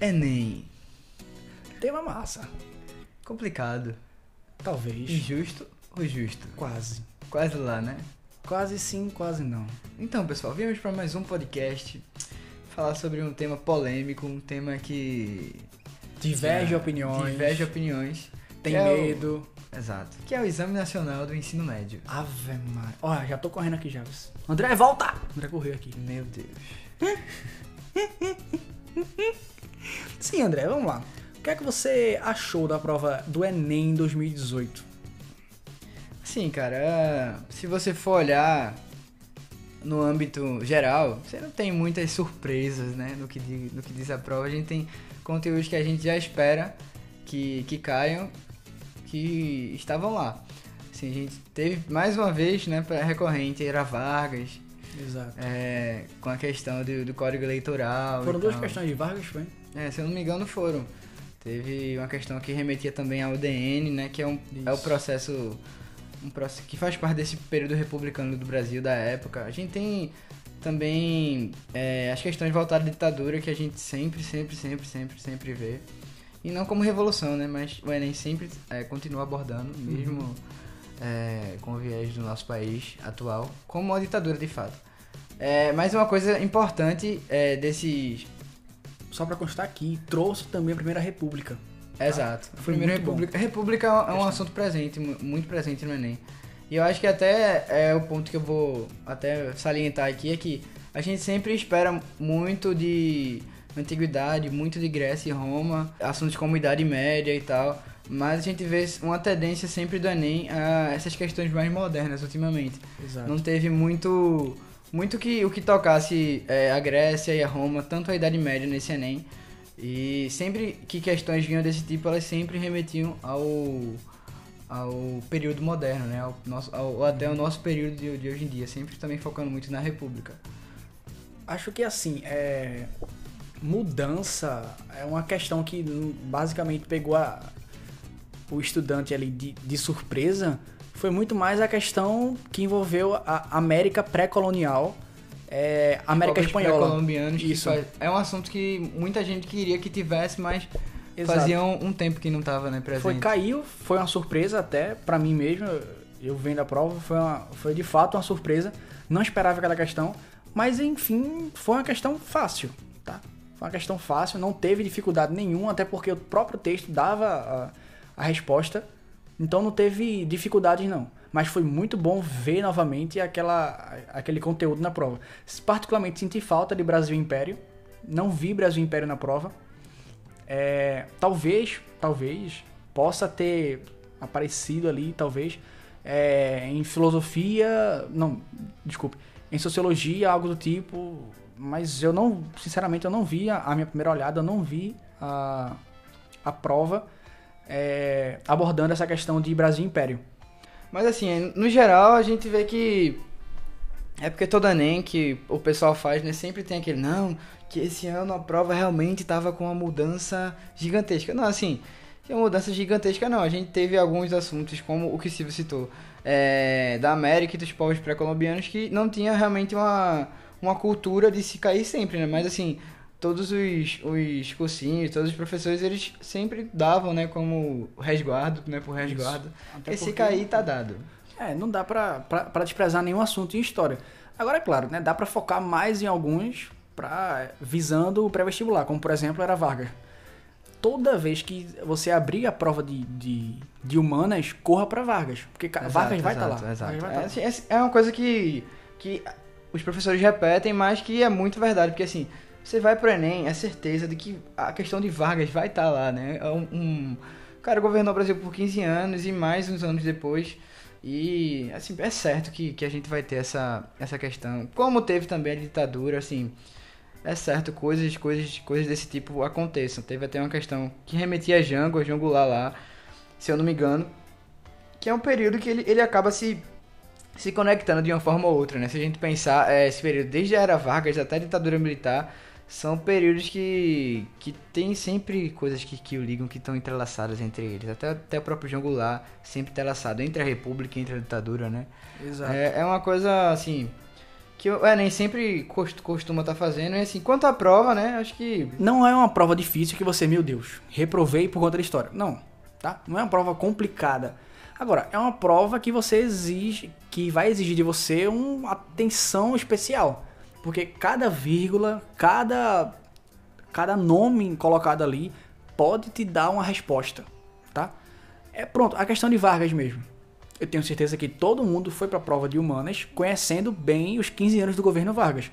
Enem. Tema massa. Complicado. Talvez. Injusto ou justo? Quase. Quase lá, né? Quase sim, quase não. Então, pessoal, viemos para mais um podcast falar sobre um tema polêmico, um tema que Diverge é, opiniões. diverge opiniões. Tem é o- medo. Exato. Que é o Exame Nacional do Ensino Médio. Ave Maria. Ó, já tô correndo aqui já. André, volta! André correu aqui. Meu Deus. Sim, André, vamos lá. O que é que você achou da prova do Enem 2018? Sim, cara, é, se você for olhar no âmbito geral, você não tem muitas surpresas, né? No que, di- no que diz a prova, a gente tem conteúdos que a gente já espera que, que caiam, que estavam lá. Assim, a gente teve mais uma vez, né, recorrente, era Vargas, Exato. é, com a questão do, do código eleitoral. Foram duas tal. questões de Vargas, foi? É, se eu não me engano, foram. Teve uma questão que remetia também ao DN, né? Que é, um, é o processo, um processo que faz parte desse período republicano do Brasil da época. A gente tem também é, as questões voltadas à ditadura que a gente sempre, sempre, sempre, sempre, sempre vê. E não como revolução, né? Mas o Enem sempre é, continua abordando, mesmo é, com o viés do nosso país atual, como uma ditadura de fato. É, mas uma coisa importante é, desses Só pra constar aqui, trouxe também a Primeira República. Exato. Foi Primeiro muito bom. República. República é um- é assunto presente, mu- muito presente no Enem. E eu acho que até é o ponto que eu vou até salientar aqui é que a gente sempre espera muito de antiguidade, muito de Grécia e Roma, assuntos como Idade Média e tal. Mas a gente vê uma tendência sempre do Enem a essas questões mais modernas ultimamente. Exato. Não teve muito muito que o que tocasse é, a Grécia e a Roma, tanto a Idade Média nesse Enem. E sempre que questões vinham desse tipo, elas sempre remetiam ao ao período moderno, né? Ao nosso, ao, até o nosso período de, de hoje em dia, sempre também focando muito na República. Acho que assim, é... mudança é uma questão que basicamente pegou a- o estudante ali de, de surpresa. Foi muito mais a questão que envolveu a América pré-colonial, é, América Espanhola. pré-colombianos, que Isso. faz- é um assunto que muita gente queria que tivesse, mas Exato. fazia um, um tempo que não estava né, presente. Foi caiu, foi uma surpresa até pra mim mesmo. Eu vendo a prova, foi, uma- foi de fato uma surpresa. Não esperava aquela questão, mas enfim, foi uma questão fácil, tá? Foi uma questão fácil, não teve dificuldade nenhuma, até porque o próprio texto dava a, a resposta. Então não teve dificuldades não. Mas foi muito bom ver novamente aquela, aquele conteúdo na prova. Particularmente senti falta de Brasil Império. Não vi Brasil Império na prova. É, talvez, talvez possa ter aparecido ali, talvez é, em filosofia, não, desculpe, em sociologia, algo do tipo, mas eu não, sinceramente, eu não vi a, a minha primeira olhada, eu não vi a, a prova é, abordando essa questão de Brasil Império. Mas assim, no geral a gente vê que é porque todo Enem que o pessoal faz, né, sempre tem aquele não, que esse ano a prova realmente tava com uma mudança gigantesca. Não, assim, uma mudança gigantesca não, a gente teve alguns assuntos como o que Silvio citou, é, da América e dos povos pré-colombianos que não tinha realmente uma, uma cultura de se cair sempre, né, mas assim, todos os, os cursinhos, todos os professores, eles sempre davam, né, como resguardo, né, por resguardo. Esse porque- cair tá dado. É, não dá pra, pra, pra desprezar nenhum assunto em história. Agora, é claro, né? Dá pra focar mais em alguns pra, visando o pré-vestibular, como por exemplo era Vargas. Toda vez que você abrir a prova de, de, de humanas, corra pra Vargas. Porque cara, Vargas vai estar exato, lá. Exato. Vai É, tá lá. assim, é, é uma coisa que, que os professores repetem, mas que é muito verdade, porque assim, você vai pro Enem, é certeza de que a questão de Vargas vai estar lá, né? É um, um- cara governou o Brasil por 15 anos e mais uns anos depois. E, assim, é certo que, que a gente vai ter essa, essa questão. Como teve também a ditadura, assim, é certo, coisas, coisas, coisas desse tipo aconteçam. Teve até uma questão que remetia a Jango, a Jango lá, lá, se eu não me engano, que é um período que ele, ele acaba se, se conectando de uma forma ou outra, né? Se a gente pensar, é, esse período desde a Era Vargas até a ditadura militar, são períodos que, que tem sempre coisas que, que o ligam que estão entrelaçadas entre eles. Até, até o próprio João Goulart sempre entrelaçado entre a República e entre a ditadura, né? Exato. É, é uma coisa, assim, que o Enem sempre cost- costuma estar fazendo. E assim, quanto à prova, né? Acho que. Não é uma prova difícil que você, meu Deus, reprovei por conta da história. Não, tá? Não é uma prova complicada. Agora, é uma prova que você exige, que vai exigir de você uma atenção especial. Porque cada vírgula, cada, cada nome colocado ali pode te dar uma resposta, tá? É pronto, a questão de Vargas mesmo. Eu tenho certeza que todo mundo foi para a prova de humanas conhecendo bem os 15 anos do governo Vargas.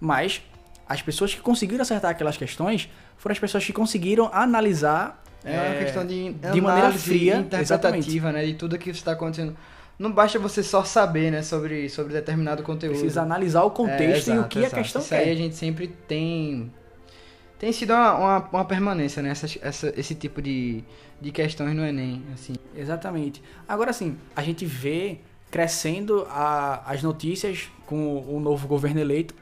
Mas as pessoas que conseguiram acertar aquelas questões foram as pessoas que conseguiram analisar É, uma questão de, de maneira fria, interpretativa, né? De tudo que está acontecendo. Não basta você só saber, né? Sobre, sobre determinado conteúdo. Precisa analisar o contexto É, e o exato, que a exato. questão Isso aí quer. a gente sempre tem. Tem sido uma, uma, uma permanência, né? Essa, essa- esse tipo de, de questões no Enem, assim. Exatamente. Agora sim, a gente vê crescendo a- as notícias com o novo governo eleito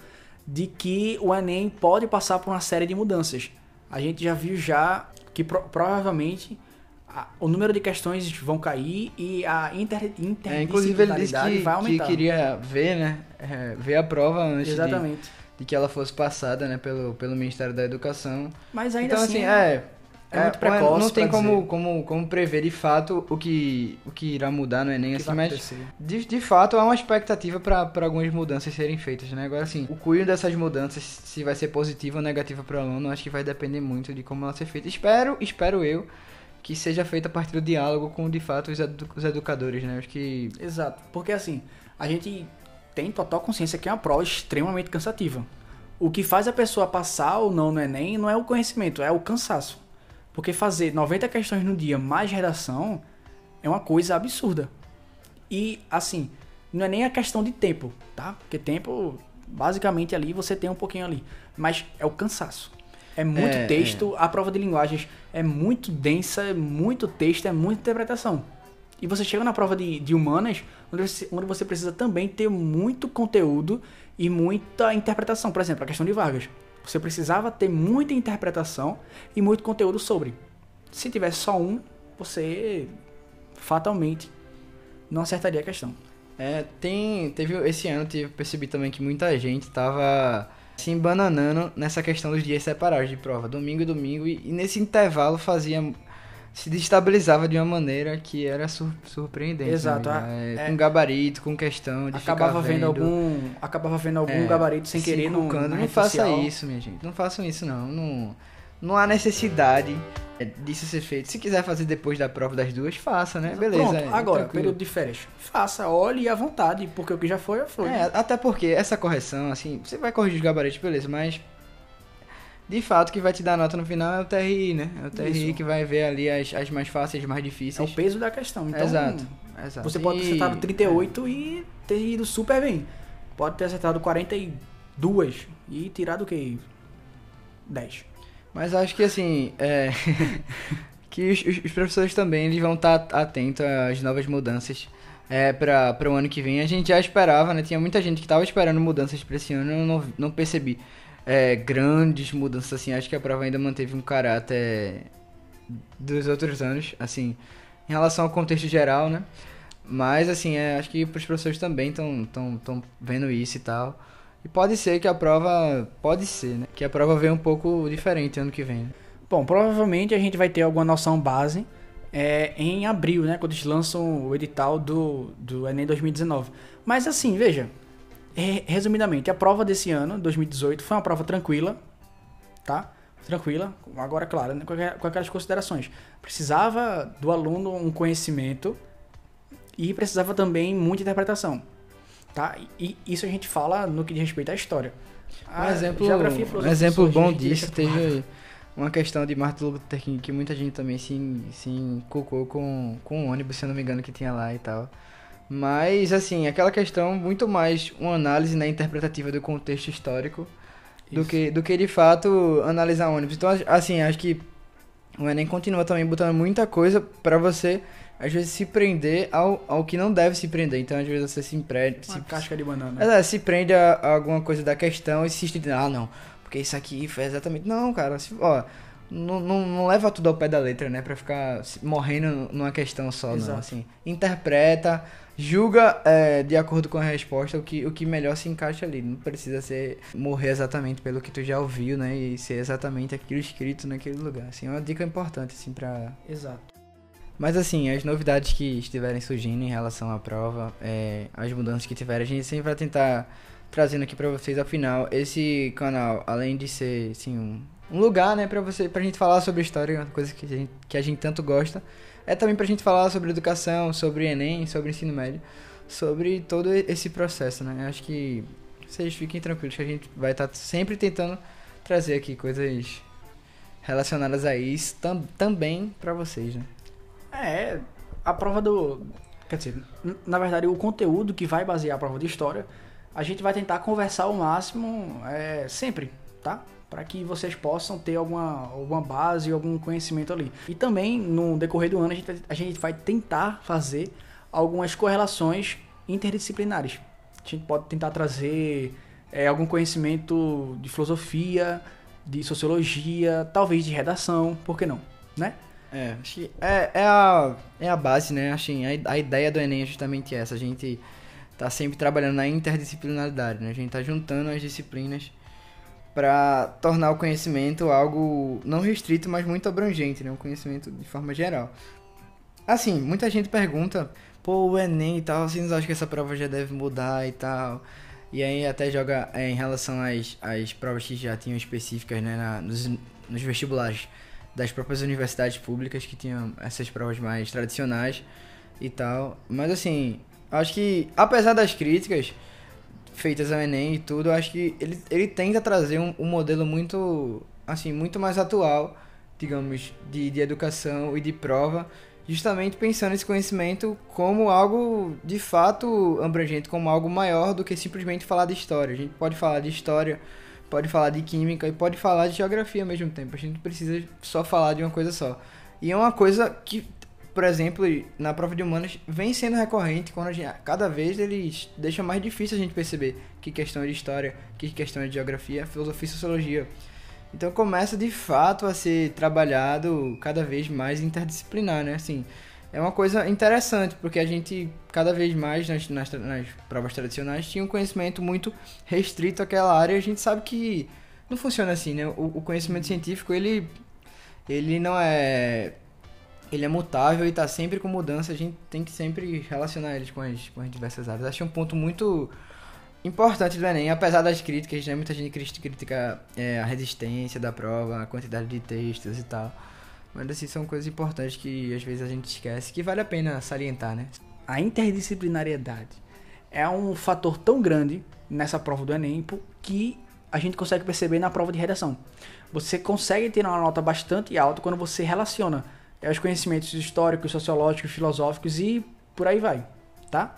de que o Enem pode passar por uma série de mudanças. A gente já viu já que pro- provavelmente a- o número de questões vão cair e a inter, É, inclusive ele disse interdisciplinaridade que, vai que aumentar. queria ver, né? é, ver a prova antes de, Exatamente. de que ela fosse passada, né? Pelo, pelo Ministério da Educação. Mas ainda então, assim, assim, é. é muito precoce Não tem como, dizer. como, como prever de fato o que, o que irá mudar no Enem, que assim, mas de, de fato há uma expectativa para algumas mudanças serem feitas, né? Agora, assim, o cunho dessas mudanças, se vai ser positiva ou negativa para o aluno, acho que vai depender muito de como ela ser feita. Espero, espero eu, que seja feita a partir do diálogo com, de fato, os, edu- os educadores, né? Acho que Exato, porque assim, a gente tem total consciência que é uma prova extremamente cansativa. O que faz a pessoa passar ou não no Enem não é o conhecimento, é o cansaço. Porque fazer 90 questões no dia mais redação é uma coisa absurda. E assim, não é nem a questão de tempo, tá? Porque tempo, basicamente ali você tem um pouquinho ali. Mas é o cansaço. É muito É, texto, a prova de linguagens é muito densa, é muito texto, é muita interpretação. E você chega na prova de, de humanas, onde você, onde você precisa também ter muito conteúdo e muita interpretação. Por exemplo, a questão de vagas. Você precisava ter muita interpretação e muito conteúdo sobre. Se tivesse só um, você fatalmente não acertaria a questão. É, tem, teve esse ano, tive, percebi também que muita gente tava se embananando nessa questão dos dias separados de prova, domingo e domingo, e, e nesse intervalo fazia se destabilizava de uma maneira que era sur- surpreendente. Exato, né? é- com gabarito, com questão de acabava vendo, vendo algum acabava vendo algum É, gabarito sem se querer no, na Não faça social. isso, minha gente. Não façam isso, não. Não, não há necessidade disso ser feito. Se quiser fazer depois da prova das duas, faça, né? Beleza. Pronto, é, agora, tranquilo. período de férias. Faça, olhe à vontade, porque o que já foi, já foi. É, até porque essa correção, assim, você vai corrigir os gabaritos, beleza, mas de fato que vai te dar nota no final é o TRI, né? É o TRI Isso. que vai ver ali as, as mais fáceis, as mais É difíceis. o peso da questão. Então, exato, exato. Você pode ter E- acertado 38 e ter ido super bem. Pode ter acertado 42 e tirado o quê? 10. Mas acho que assim, é, que os, os- professores também eles vão estar atentos às novas mudanças é, para o ano que vem. A gente já esperava, né? Tinha muita gente que estava esperando mudanças para esse ano, eu não, não percebi é, grandes mudanças assim. Acho que a prova ainda manteve um caráter dos outros anos, assim, em relação ao contexto geral, né? Mas assim, é, acho que os professores também estão tão, tão vendo isso e tal. E pode ser que a prova. Pode ser, né? Que a prova venha um pouco diferente ano que vem. né? Bom, provavelmente a gente vai ter alguma noção base é, em abril, né? Quando eles lançam o edital do, do Enem 2019. Mas assim, veja. re- Resumidamente, a prova desse ano, 2018, foi uma prova tranquila, tá? Tranquila. Agora, claro, né, com aquelas considerações. Precisava do aluno um conhecimento e precisava também muita interpretação, tá? E isso a gente fala no que diz respeito à história. Um A exemplo, um exemplo surgem, a bom disso teve uma questão de Martin Luther King que muita gente também se, se inculcou com, com o ônibus, se eu não me engano, que tinha lá e tal. Mas, assim, aquela questão muito mais uma análise né, interpretativa do contexto histórico do que, do que de fato analisar ônibus. Então, assim, acho que o Enem continua também botando muita coisa pra você, às vezes, se prender ao, ao que não deve se prender. Então, às vezes, você se prende. Uma Se, casca de banana. é, se prende a, a alguma coisa da questão e se estende, ah, não, porque isso aqui foi exatamente. Não, cara, se- ó, não, não, não leva tudo ao pé da letra, né? Pra ficar morrendo numa questão só, não. Exato. Assim, interpreta, julga é, de acordo com a resposta o que, o que melhor se encaixa ali. Não precisa ser morrer exatamente pelo que tu já ouviu, né? E ser exatamente aquilo escrito naquele lugar. Assim, é uma dica importante, assim, pra. Exato. Mas assim, as novidades que estiverem surgindo em relação à prova, é, as mudanças que tiverem, a gente sempre vai tentar trazendo aqui pra vocês. Afinal, esse canal, além de ser, assim, um, um lugar, né, pra, você, pra gente falar sobre história, uma coisa que a gente, que a gente tanto gosta, é também pra gente falar sobre educação, sobre Enem, sobre ensino médio, sobre todo esse processo, né? Acho que vocês fiquem tranquilos que a gente vai estar sempre tentando trazer aqui coisas relacionadas a isso tam, também pra vocês, né? É, a prova do. Quer dizer, na verdade, o conteúdo que vai basear a prova de história, a gente vai tentar conversar ao máximo é, sempre, tá? Para que vocês possam ter alguma, alguma base, algum conhecimento ali. E também, no decorrer do ano, a gente, a gente vai tentar fazer algumas correlações interdisciplinares. A gente pode tentar trazer é, algum conhecimento de filosofia, de sociologia, talvez de redação, por que não, né? É, acho que é, é, a, é a base, né? Assim, a, a ideia do Enem é justamente essa. A gente tá sempre trabalhando na interdisciplinaridade, né? A gente tá juntando as disciplinas para tornar o conhecimento algo não restrito, mas muito abrangente, né? Um conhecimento de forma geral. Assim, muita gente pergunta, pô, o Enem e tal, vocês acham que essa prova já deve mudar e tal? E aí até joga é, em relação às, às provas que já tinham específicas, né? na- nos, nos vestibulares das próprias universidades públicas que tinham essas provas mais tradicionais e tal. Mas assim, acho que apesar das críticas feitas ao Enem e tudo, acho que ele, ele tenta trazer um, um modelo muito assim, muito mais atual, digamos, de, de educação e de prova, justamente pensando esse conhecimento como algo de fato abrangente, como algo maior do que simplesmente falar de história. A gente pode falar de história, pode falar de química e pode falar de geografia ao mesmo tempo. A gente não precisa só falar de uma coisa só. E é uma coisa que, por exemplo, na prova de humanas vem sendo recorrente quando gente, cada vez eles deixam mais difícil a gente perceber que questão é de história, que questão é de geografia, filosofia e sociologia. Então começa de fato a ser trabalhado cada vez mais interdisciplinar, né? Assim, é uma coisa interessante, porque a gente cada vez mais nas, nas, nas provas tradicionais tinha um conhecimento muito restrito àquela área e a gente sabe que não funciona assim, né? O, o conhecimento científico, ele, ele não é... Ele é mutável e está sempre com mudança, a gente tem que sempre relacionar eles com as, com as diversas áreas. Acho um ponto muito importante do Enem, apesar das críticas, né? Muita gente cri- critica é, a resistência da prova, a quantidade de textos e tal. Mas assim, são coisas importantes que às vezes a gente esquece, que vale a pena salientar, né? A interdisciplinariedade é um fator tão grande nessa prova do Enem que a gente consegue perceber na prova de redação. Você consegue ter uma nota bastante alta quando você relaciona é, os conhecimentos históricos, sociológicos, filosóficos e por aí vai, tá?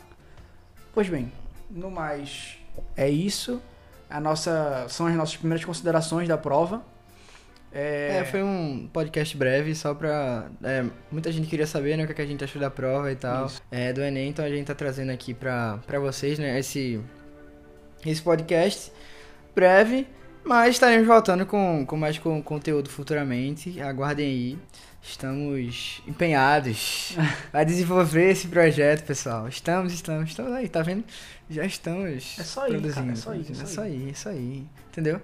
Pois bem, no mais é isso. A nossa são as nossas primeiras considerações da prova. É, foi um podcast breve, só pra. é, muita gente queria saber né, o que, é que a gente achou da prova e tal. Isso. É, do Enem, então a gente tá trazendo aqui pra, pra vocês, né, esse, esse podcast breve, mas estaremos voltando com, com mais com, conteúdo futuramente. Aguardem aí. Estamos empenhados a desenvolver esse projeto, pessoal. Estamos, estamos, estamos aí, tá vendo? Já estamos É só ir, produzindo. cara, é só ir, é só é só ir, é só ir, entendeu?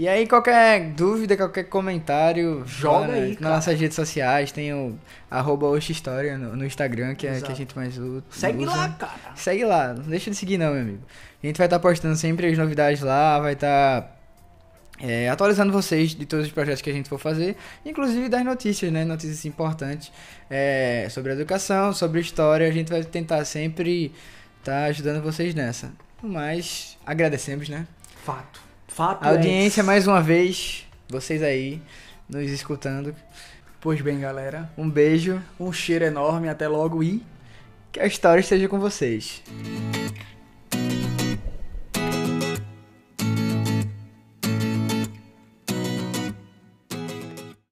E aí, qualquer dúvida, qualquer comentário, Joga aí, nas cara. nossas redes sociais, tem o arroba História no, no Instagram, que é que a Exato. gente mais u- Segue usa. lá, cara. Segue lá, não deixa de seguir não, meu amigo. A gente vai estar postando sempre as novidades lá, vai estar é, atualizando vocês de todos os projetos que a gente for fazer, inclusive das notícias, né? Notícias importantes é, sobre educação, sobre história. A gente vai tentar sempre estar ajudando vocês nessa. Mas agradecemos, né? Fato. Fato A audiência é... mais uma vez, vocês aí nos escutando. Pois bem, galera. Um beijo, Um cheiro enorme, até logo e que a história esteja com vocês.